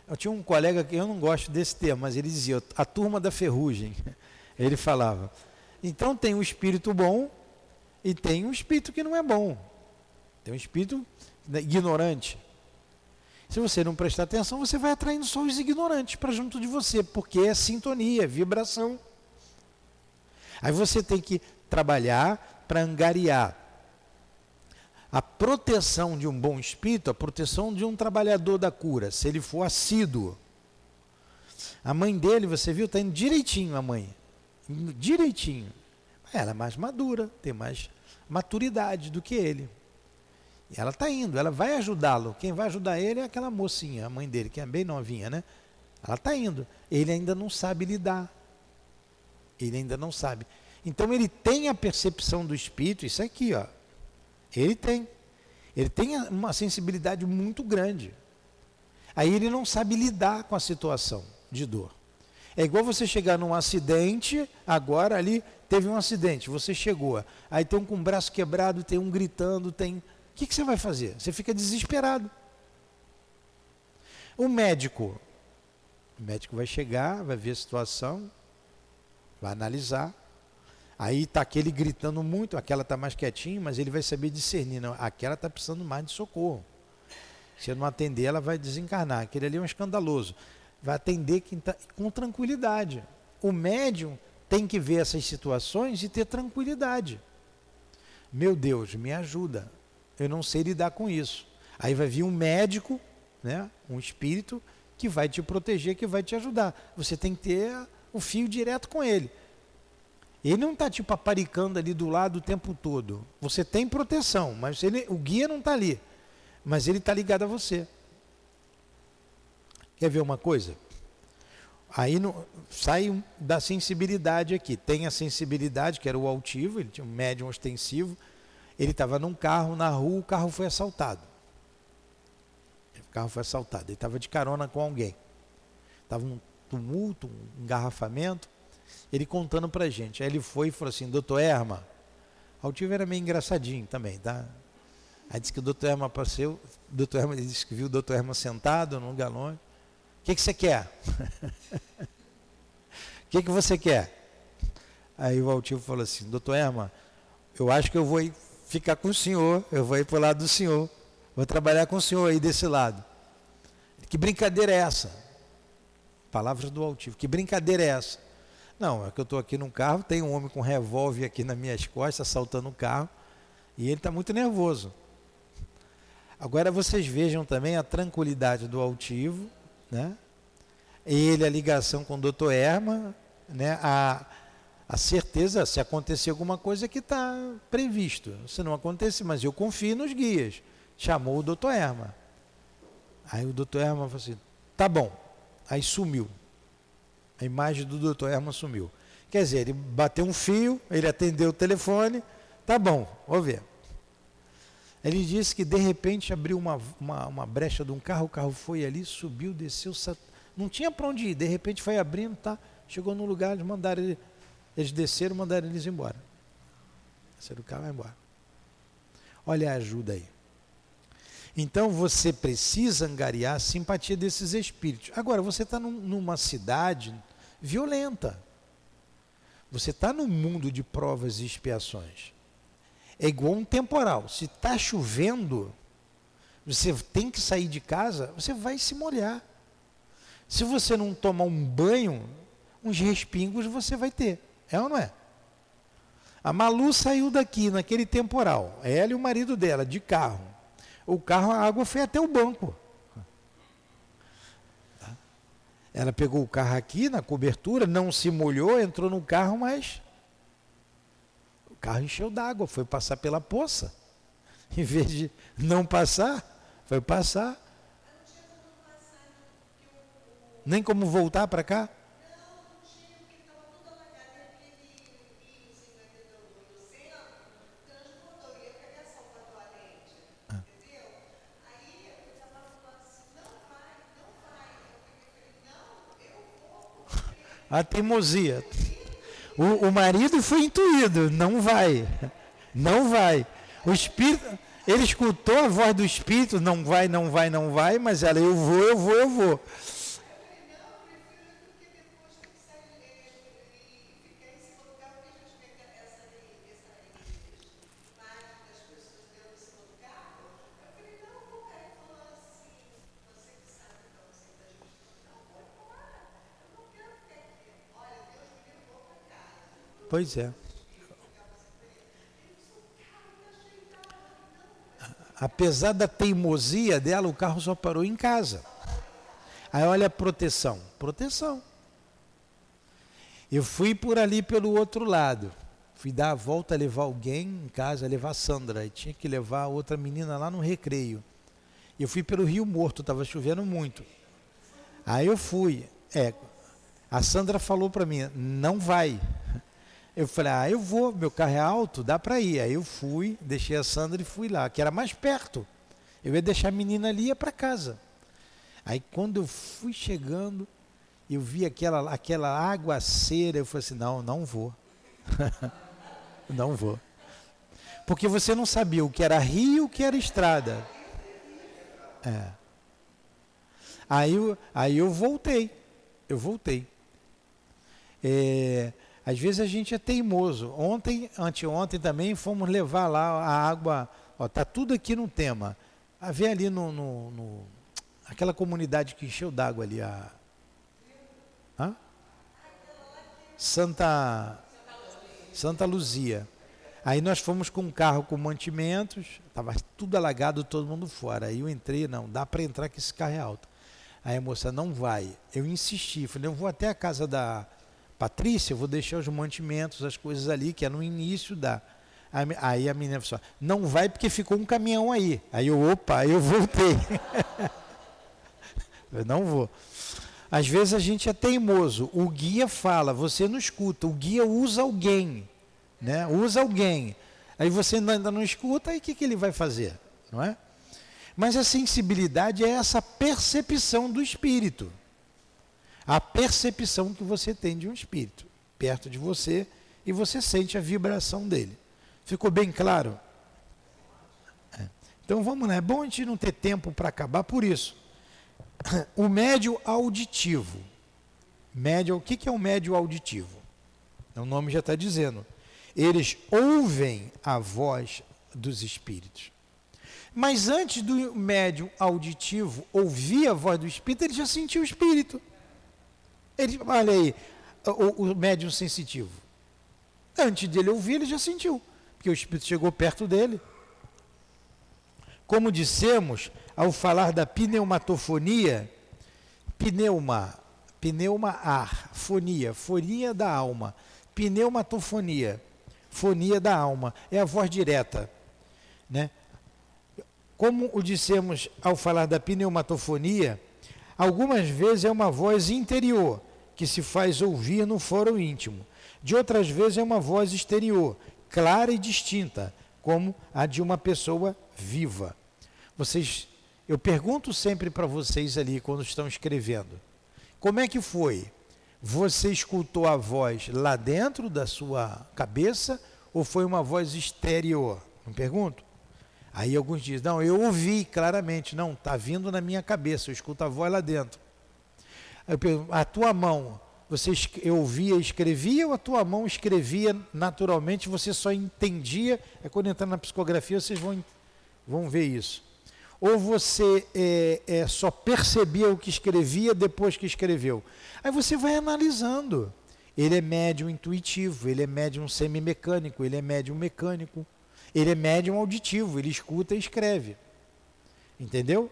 Eu tinha um colega que eu não gosto desse termo, mas ele dizia a turma da ferrugem. *laughs* Ele falava. Então tem um espírito bom e tem um espírito que não é bom. Tem um espírito ignorante. Se você não prestar atenção, você vai atraindo só os ignorantes para junto de você, porque é sintonia, é vibração. Aí você tem que trabalhar para angariar a proteção de um bom espírito, a proteção de um trabalhador da cura, se ele for assíduo. A mãe dele, você viu, está indo direitinho a mãe. Direitinho. Ela é mais madura, tem mais maturidade do que ele. E ela está indo, ela vai ajudá-lo. Quem vai ajudar ele é aquela mocinha, a mãe dele, que é bem novinha, né? Ela está indo. Ele ainda não sabe lidar. Ele ainda não sabe. Então ele tem a percepção do espírito, isso aqui, ó. Ele tem. Ele tem uma sensibilidade muito grande. Aí ele não sabe lidar com a situação de dor. É igual você chegar num acidente, agora ali teve um acidente, você chegou, aí tem um com o braço quebrado, tem um gritando, tem. O que, que você vai fazer? Você fica desesperado. O médico, o médico vai chegar, vai ver a situação, vai analisar, Aí está aquele gritando muito, aquela está mais quietinho, mas ele vai saber discernir. Não, aquela está precisando mais de socorro. Se não atender, ela vai desencarnar. Aquele ali é um escandaloso. Vai atender quem tá, com tranquilidade. O médium tem que ver essas situações e ter tranquilidade. Meu Deus, me ajuda. Eu não sei lidar com isso. Aí vai vir um médico, né, um espírito, que vai te proteger, que vai te ajudar. Você tem que ter o fio direto com ele. Ele não está tipo aparicando ali do lado o tempo todo. Você tem proteção, mas ele, o guia não está ali. Mas ele está ligado a você. Quer ver uma coisa? Aí no, sai da sensibilidade aqui. Tem a sensibilidade, que era o altivo, ele tinha um médium ostensivo. Ele estava num carro na rua, o carro foi assaltado. O carro foi assaltado. Ele estava de carona com alguém. Estava um tumulto, um engarrafamento. Ele contando pra gente. Aí ele foi e falou assim, doutor Erma, Altivo era meio engraçadinho também, tá? Aí disse que o doutor Erma apareceu, o doutor Erma disse que viu o doutor Erma sentado num galão. O que, que você quer? *laughs* O que, que você quer? Aí o altivo falou assim, doutor Erma, eu acho que eu vou ficar com o senhor, eu vou ir para o lado do senhor, vou trabalhar com o senhor aí desse lado. Que brincadeira é essa? Palavras do altivo, que brincadeira é essa? Não, é que eu estou aqui num carro, tem um homem com revólver aqui nas minhas costas, assaltando o carro, e ele está muito nervoso. Agora vocês vejam também a tranquilidade do altivo, né? ele, a ligação com o doutor Erma, né? a, a certeza, se acontecer alguma coisa que está previsto. Se não acontecer, mas eu confio nos guias. Chamou o doutor Erma. Aí o doutor Erma falou assim, tá bom. Aí sumiu. A imagem do doutor Erma sumiu. Quer dizer, ele bateu um fio, ele atendeu o telefone, tá bom, vou ver. Ele disse que de repente abriu uma, uma, uma brecha de um carro, o carro foi ali, subiu, desceu, não tinha para onde ir, de repente foi abrindo, tá, chegou no lugar, eles mandaram ele eles desceram e mandaram eles embora. Desceram o carro e embora. Olha a ajuda aí. Então você precisa angariar a simpatia desses espíritos. Agora, você está num, numa cidade violenta. Você está num mundo de provas e expiações. É igual um temporal. Se está chovendo, você tem que sair de casa, você vai se molhar. Se você não tomar um banho, uns respingos você vai ter. É ou não é? A Malu saiu daqui naquele temporal, ela e o marido dela, de carro. O carro, a água foi até o banco. Ela pegou o carro aqui na cobertura, não se molhou, entrou no carro, mas o carro encheu d'água, foi passar pela poça. Em vez de não passar, foi passar. Nem como voltar para cá? A teimosia. O, o marido foi intuído, não vai, não vai. O espírito, ele escutou a voz do espírito, não vai, não vai, não vai, mas ela, eu vou, eu vou, eu vou. Pois é. Apesar da teimosia dela, o carro só parou em casa. Aí olha a proteção. Proteção. Eu fui por ali pelo outro lado. Fui dar a volta, levar alguém em casa, levar a Sandra. E tinha que levar outra menina lá no recreio. Eu fui pelo Rio Morto, estava chovendo muito. Aí eu fui. É, a Sandra falou para mim, não vai. Eu falei, ah, eu vou, meu carro é alto, dá para ir. Aí eu fui, deixei a Sandra e fui lá, que era mais perto. Eu ia deixar a menina ali e ia para casa. Aí quando eu fui chegando, eu vi aquela, aquela aguaceira, eu falei assim, não, não vou. *laughs* não vou. Porque você não sabia o que era rio o que era estrada. É. Aí, aí eu voltei. Eu voltei. É, às vezes a gente é teimoso. Ontem, anteontem também, fomos levar lá a água. Ó, tá tudo aqui no tema. A ver ali no, no, no aquela comunidade que encheu d'água ali a? Santa Santa Luzia. Aí nós fomos com um carro com mantimentos, estava tudo alagado, todo mundo fora. Aí eu entrei, não, dá para entrar que esse carro é alto. Aí a moça não vai. Eu insisti, falei, eu vou até a casa da Patrícia, eu vou deixar os mantimentos, as coisas ali, que é no início da. Aí a menina falou: assim, não vai porque ficou um caminhão aí. Aí eu, opa, eu voltei. *laughs* eu não vou. Às vezes a gente é teimoso. O guia fala, você não escuta. O guia usa alguém, né? Usa alguém. Aí você ainda não escuta, aí o que, que ele vai fazer, não é? Mas a sensibilidade é essa percepção do espírito a percepção que você tem de um espírito perto de você e você sente a vibração dele. Ficou bem claro? É. Então vamos lá, é bom a gente não ter tempo para acabar por isso. *coughs* O médio auditivo. Médio, o que, é um médio auditivo? O nome já está dizendo. Eles ouvem a voz dos espíritos. Mas antes do médium auditivo ouvir a voz do espírito, ele já sentiu o espírito. Ele, olha aí, o, o médium sensitivo. Antes dele ouvir, ele já sentiu, porque o espírito chegou perto dele. Como dissemos, ao falar da pneumatofonia, pneuma, pneuma ar, fonia, fonia da alma, pneumatofonia, fonia da alma, é a voz direta, né? Como o dissemos ao falar da pneumatofonia, algumas vezes é uma voz interior que se faz ouvir no foro íntimo. De outras vezes é uma voz exterior, clara e distinta, como a de uma pessoa viva. Vocês, eu pergunto sempre para vocês ali quando estão escrevendo, como é que foi? Você escutou a voz lá dentro da sua cabeça ou foi uma voz exterior? Não pergunto? Aí alguns dizem, não, eu ouvi claramente, não, está vindo na minha cabeça, eu escuto a voz lá dentro. A tua mão, você eu ouvia, escrevia ou a tua mão escrevia naturalmente, você só entendia, é quando entrar na psicografia vocês vão, vão ver isso. Ou você é, é, só percebia o que escrevia depois que escreveu. Aí você vai analisando. Ele é médium intuitivo, ele é médium semimecânico, ele é médium mecânico. Ele é médium auditivo, ele escuta e escreve. Entendeu?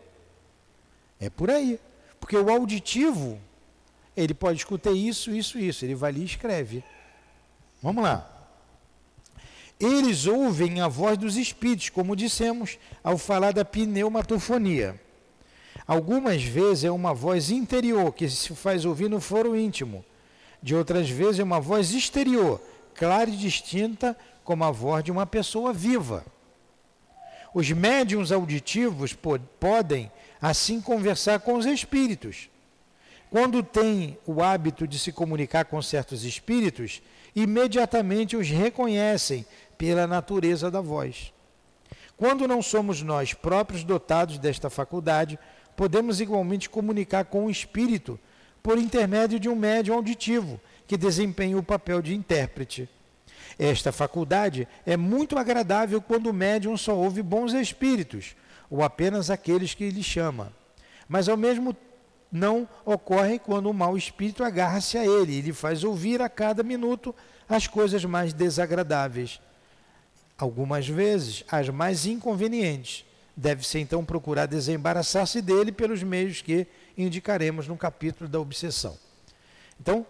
É por aí. Porque o auditivo, ele pode escutar isso, isso, isso. Ele vai ali e escreve. Vamos lá. Eles ouvem a voz dos espíritos, como dissemos ao falar da pneumatofonia. Algumas vezes é uma voz interior que se faz ouvir no foro íntimo. De outras vezes é uma voz exterior, clara e distinta, como a voz de uma pessoa viva. Os médiums auditivos podem, assim, conversar com os espíritos. Quando têm o hábito de se comunicar com certos espíritos, imediatamente os reconhecem pela natureza da voz. Quando não somos nós próprios dotados desta faculdade, podemos igualmente comunicar com o espírito por intermédio de um médium auditivo que desempenha o papel de intérprete. Esta faculdade é muito agradável quando o médium só ouve bons espíritos, ou apenas aqueles que ele chama. Mas ao mesmo não ocorre quando o mau espírito agarra-se a ele e lhe faz ouvir a cada minuto as coisas mais desagradáveis. Algumas vezes, as mais inconvenientes. Deve-se então procurar desembaraçar-se dele pelos meios que indicaremos no capítulo da obsessão. Então,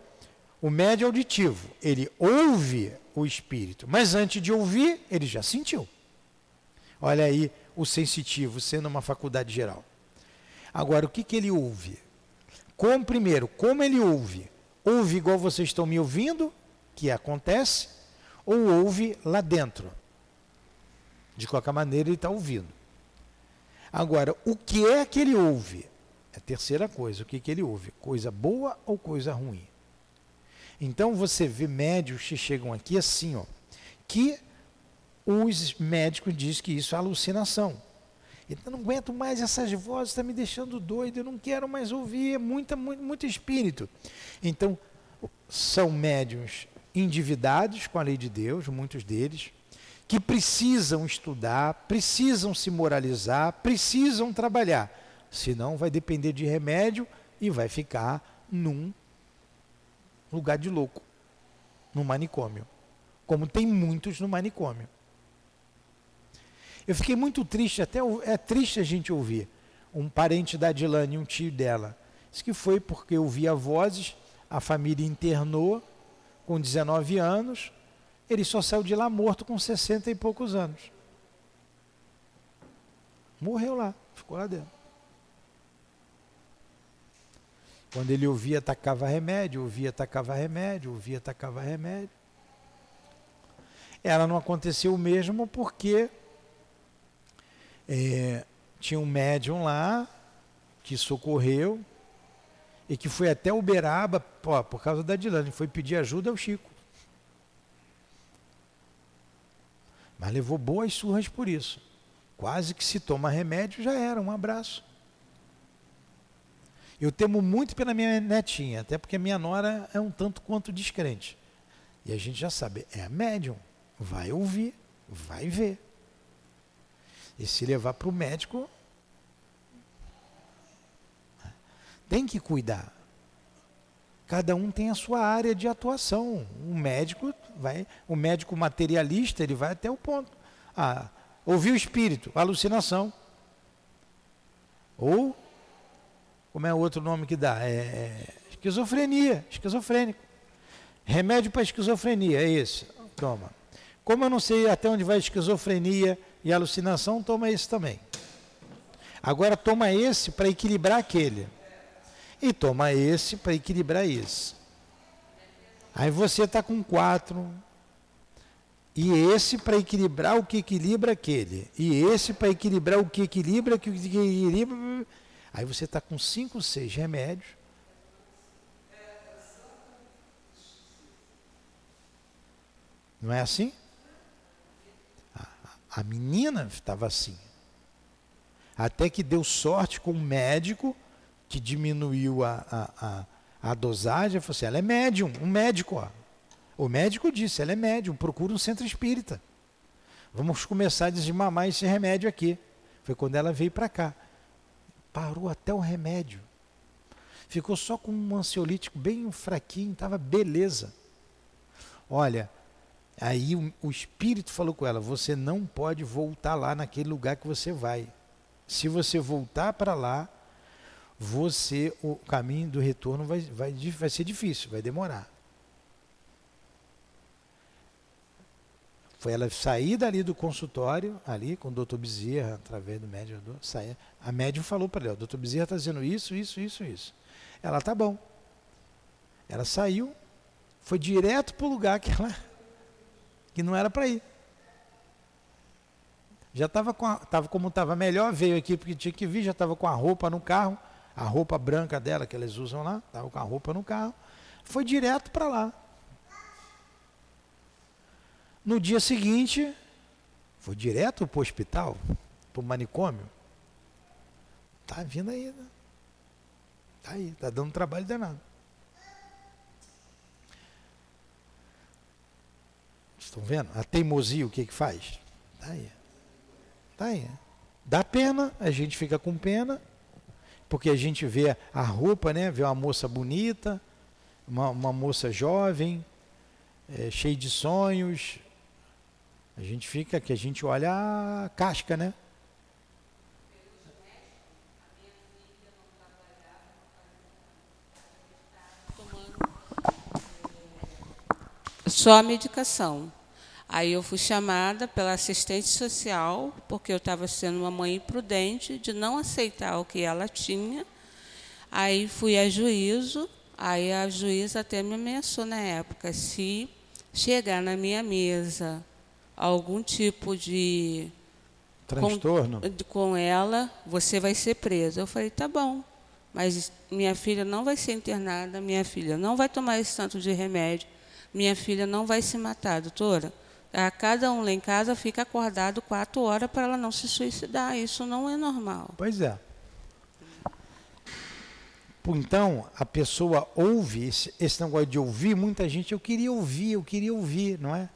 o médio auditivo, ele ouve o espírito. Mas antes de ouvir, ele já sentiu. Olha aí o sensitivo sendo uma faculdade geral. Agora, o que, que ele ouve? Como, primeiro, como ele ouve? Ouve igual vocês estão me ouvindo, que acontece, ou ouve lá dentro? De qualquer maneira, ele está ouvindo. Agora, o que é que ele ouve? É a terceira coisa, o que, que ele ouve? Coisa boa ou coisa ruim? Então você vê médicos que chegam aqui assim, ó, que os médicos dizem que isso é alucinação. Eu não aguento mais essas vozes, está me deixando doido, eu não quero mais ouvir, é muita, muito, muito espírito. Então, são médiums endividados com a lei de Deus, muitos deles, que precisam estudar, precisam se moralizar, precisam trabalhar. Senão vai depender de remédio e vai ficar num lugar de louco, no manicômio. Como tem muitos no manicômio. Eu fiquei muito triste, até é triste a gente ouvir. Um parente da Dilane, um tio dela, disse que foi porque ouvia vozes, a família internou com 19 anos, ele só saiu de lá morto com 60 e poucos anos. Morreu lá, ficou lá dentro. Quando ele ouvia, tacava remédio, ouvia, tacava remédio, ouvia, tacava remédio. Ela não aconteceu o mesmo porque é, tinha um médium lá que socorreu e que foi até Uberaba, por causa da Dilane, foi pedir ajuda ao Chico. Mas levou boas surras por isso. Quase que se toma remédio já era, um abraço. Eu temo muito pela minha netinha, até porque a minha nora é um tanto quanto descrente. E a gente já sabe, é a médium. Vai ouvir, vai ver. E se levar para o médico, tem que cuidar. Cada um tem a sua área de atuação. O médico vai, o médico materialista, ele vai até o ponto. Ah, ouvir o espírito, alucinação. Ou como é o outro nome que dá? É, é esquizofrenia, esquizofrênico. Remédio para esquizofrenia, é esse. Toma. Como eu não sei até onde vai esquizofrenia e alucinação, toma esse também. Agora toma esse para equilibrar aquele. E toma esse para equilibrar esse. Aí você está com quatro. E esse para equilibrar o que equilibra aquele. E esse para equilibrar o que equilibra, que equilibra. Aí você está com cinco, seis remédios. Não é assim? A, a menina estava assim. Até que deu sorte com o médico que diminuiu a, a, a, a dosagem. Falou assim, ela é médium, um médico. Ó. O médico disse, ela é médium, procura um centro espírita. Vamos começar a desmamar esse remédio aqui. Foi quando ela veio para cá parou até o remédio. Ficou só com um ansiolítico bem fraquinho, estava beleza. Olha, aí o, o espírito falou com ela: você não pode voltar lá naquele lugar que você vai. Se você voltar para lá, você o caminho do retorno vai, vai, vai ser difícil, vai demorar. Foi ela sair dali do consultório, ali com o doutor Bezerra, através do médium, sair. A médium falou para ela, o doutor Bezerra está dizendo isso, isso, isso, isso. Ela, tá bom. Ela saiu, foi direto para o lugar que ela que não era para ir. Já estava com a, tava como estava melhor, veio aqui porque tinha que vir, já estava com a roupa no carro, a roupa branca dela que eles usam lá, estava com a roupa no carro, foi direto para lá. No dia seguinte, foi direto para o hospital, para o manicômio. Está vindo aí. Né? Tá aí, está dando trabalho danado. Estão vendo? A teimosia, o que que faz? Está aí. Está aí. Dá pena, a gente fica com pena, porque a gente vê a roupa, né? Vê uma moça bonita, uma, uma moça jovem, é, cheia de sonhos, a gente fica que a gente olha a casca, né? Só a medicação. Aí eu fui chamada pela assistente social, porque eu estava sendo uma mãe imprudente de não aceitar o que ela tinha. Aí fui a juízo, aí a juíza até me ameaçou na época, se chegar na minha mesa algum tipo de transtorno com, com ela, você vai ser presa. Eu falei, tá bom, mas minha filha não vai ser internada, minha filha não vai tomar esse tanto de remédio, minha filha não vai se matar, doutora. A cada um lá em casa fica acordado quatro horas para ela não se suicidar. Isso não é normal. Pois é. Então, a pessoa ouve, esse, esse negócio de ouvir, muita gente, eu queria ouvir, eu queria ouvir, não é?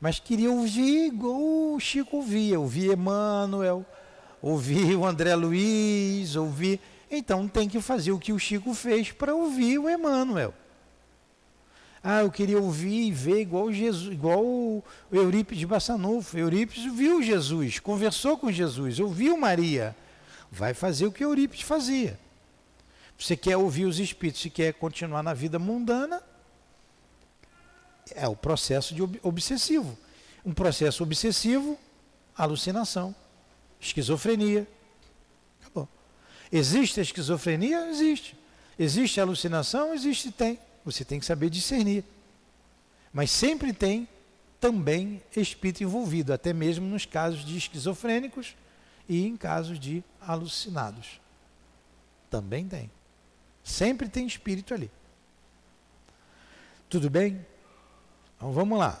Mas queria ouvir igual o Chico ouvia, ouvir Emmanuel, ouvir o André Luiz, ouvir. Então tem que fazer o que o Chico fez para ouvir o Emmanuel. Ah, eu queria ouvir e ver igual Jesus, igual o Eurípides Bassanufo. Eurípides viu Jesus, conversou com Jesus, ouviu Maria. Vai fazer o que Eurípides fazia. Você quer ouvir os espíritos, se quer continuar na vida mundana, é o processo de obsessivo. Um processo obsessivo, alucinação, esquizofrenia. Acabou. Existe a esquizofrenia? Existe. Existe a alucinação? Existe, tem. Você tem que saber discernir. Mas sempre tem também espírito envolvido, até mesmo nos casos de esquizofrênicos e em casos de alucinados. Também tem. Sempre tem espírito ali. Tudo bem? Então vamos lá.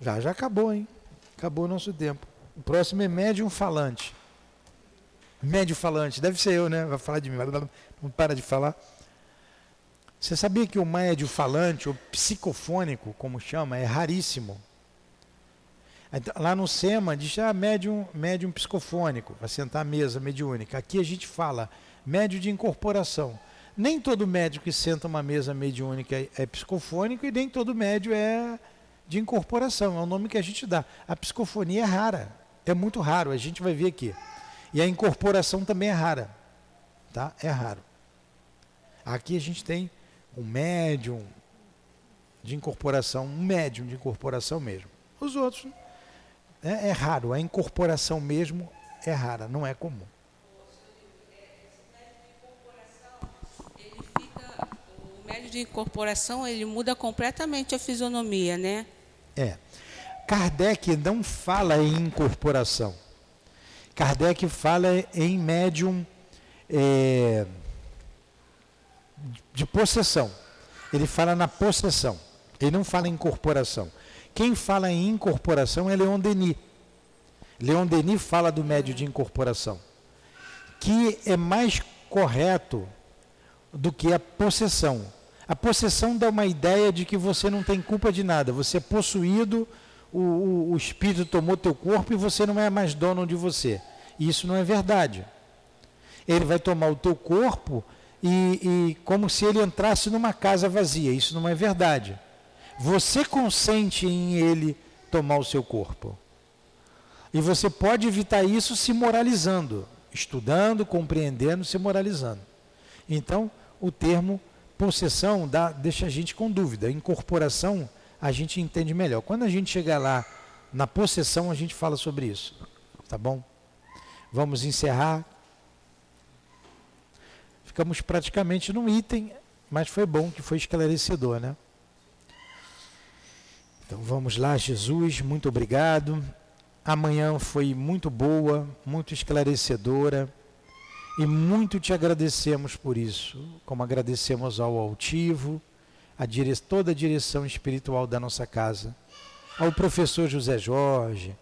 Já, já acabou, hein? Acabou o nosso tempo. O próximo é médium falante. Médio falante, deve ser eu, né? Vai falar de mim, não para de falar. Você sabia que o médio falante, ou psicofônico, como chama, é raríssimo? Então, lá no SEMA diz ah, médium, médium psicofônico, vai sentar à mesa mediúnica. Aqui a gente fala médio de incorporação. Nem todo médio que senta uma mesa mediúnica é, é psicofônico e nem todo médio é de incorporação, é o nome que a gente dá. A psicofonia é rara, é muito raro, a gente vai ver aqui. E a incorporação também é rara, tá? É raro. Aqui a gente tem um médium de incorporação, um médium de incorporação mesmo. Os outros é, é raro, a incorporação mesmo é rara, não é comum. O médio de incorporação ele muda completamente a fisionomia, né? É. Kardec não fala em incorporação. Kardec fala em médium é, de possessão. Ele fala na possessão. Ele não fala em incorporação. Quem fala em incorporação é Leon Denis. Leon Denis fala do médio de incorporação, que é mais correto do que a possessão. A possessão dá uma ideia de que você não tem culpa de nada, você é possuído, o, o, o espírito tomou teu corpo e você não é mais dono de você. Isso não é verdade. Ele vai tomar o teu corpo e, e como se ele entrasse numa casa vazia. Isso não é verdade. Você consente em ele tomar o seu corpo. E você pode evitar isso se moralizando, estudando, compreendendo, se moralizando. Então, o termo possessão dá, deixa a gente com dúvida. Incorporação a gente entende melhor. Quando a gente chegar lá na possessão, a gente fala sobre isso. Tá bom? Vamos encerrar Ficamos praticamente num item, mas foi bom que foi esclarecedor, né? Então vamos lá, Jesus, muito obrigado. Amanhã foi muito boa, muito esclarecedora e muito te agradecemos por isso, como agradecemos ao altivo, a dire... toda a direção espiritual da nossa casa, ao professor José Jorge,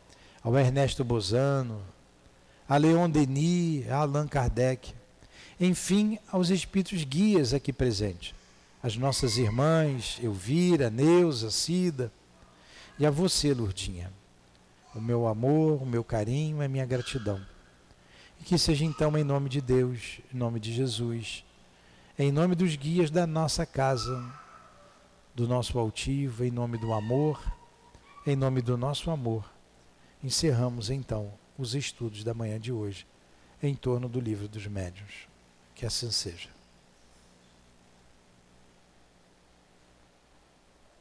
ao Ernesto Bozano, a Leon Denis, a Allan Kardec, enfim, aos espíritos guias aqui presentes, as nossas irmãs Elvira, Neuza, Cida, e a você, Lurdinha. O meu amor, o meu carinho, a minha gratidão. Que seja então em nome de Deus, em nome de Jesus, em nome dos guias da nossa casa, do nosso altivo, em nome do amor, em nome do nosso amor, encerramos então os estudos da manhã de hoje em torno do livro dos médiuns. Que assim seja.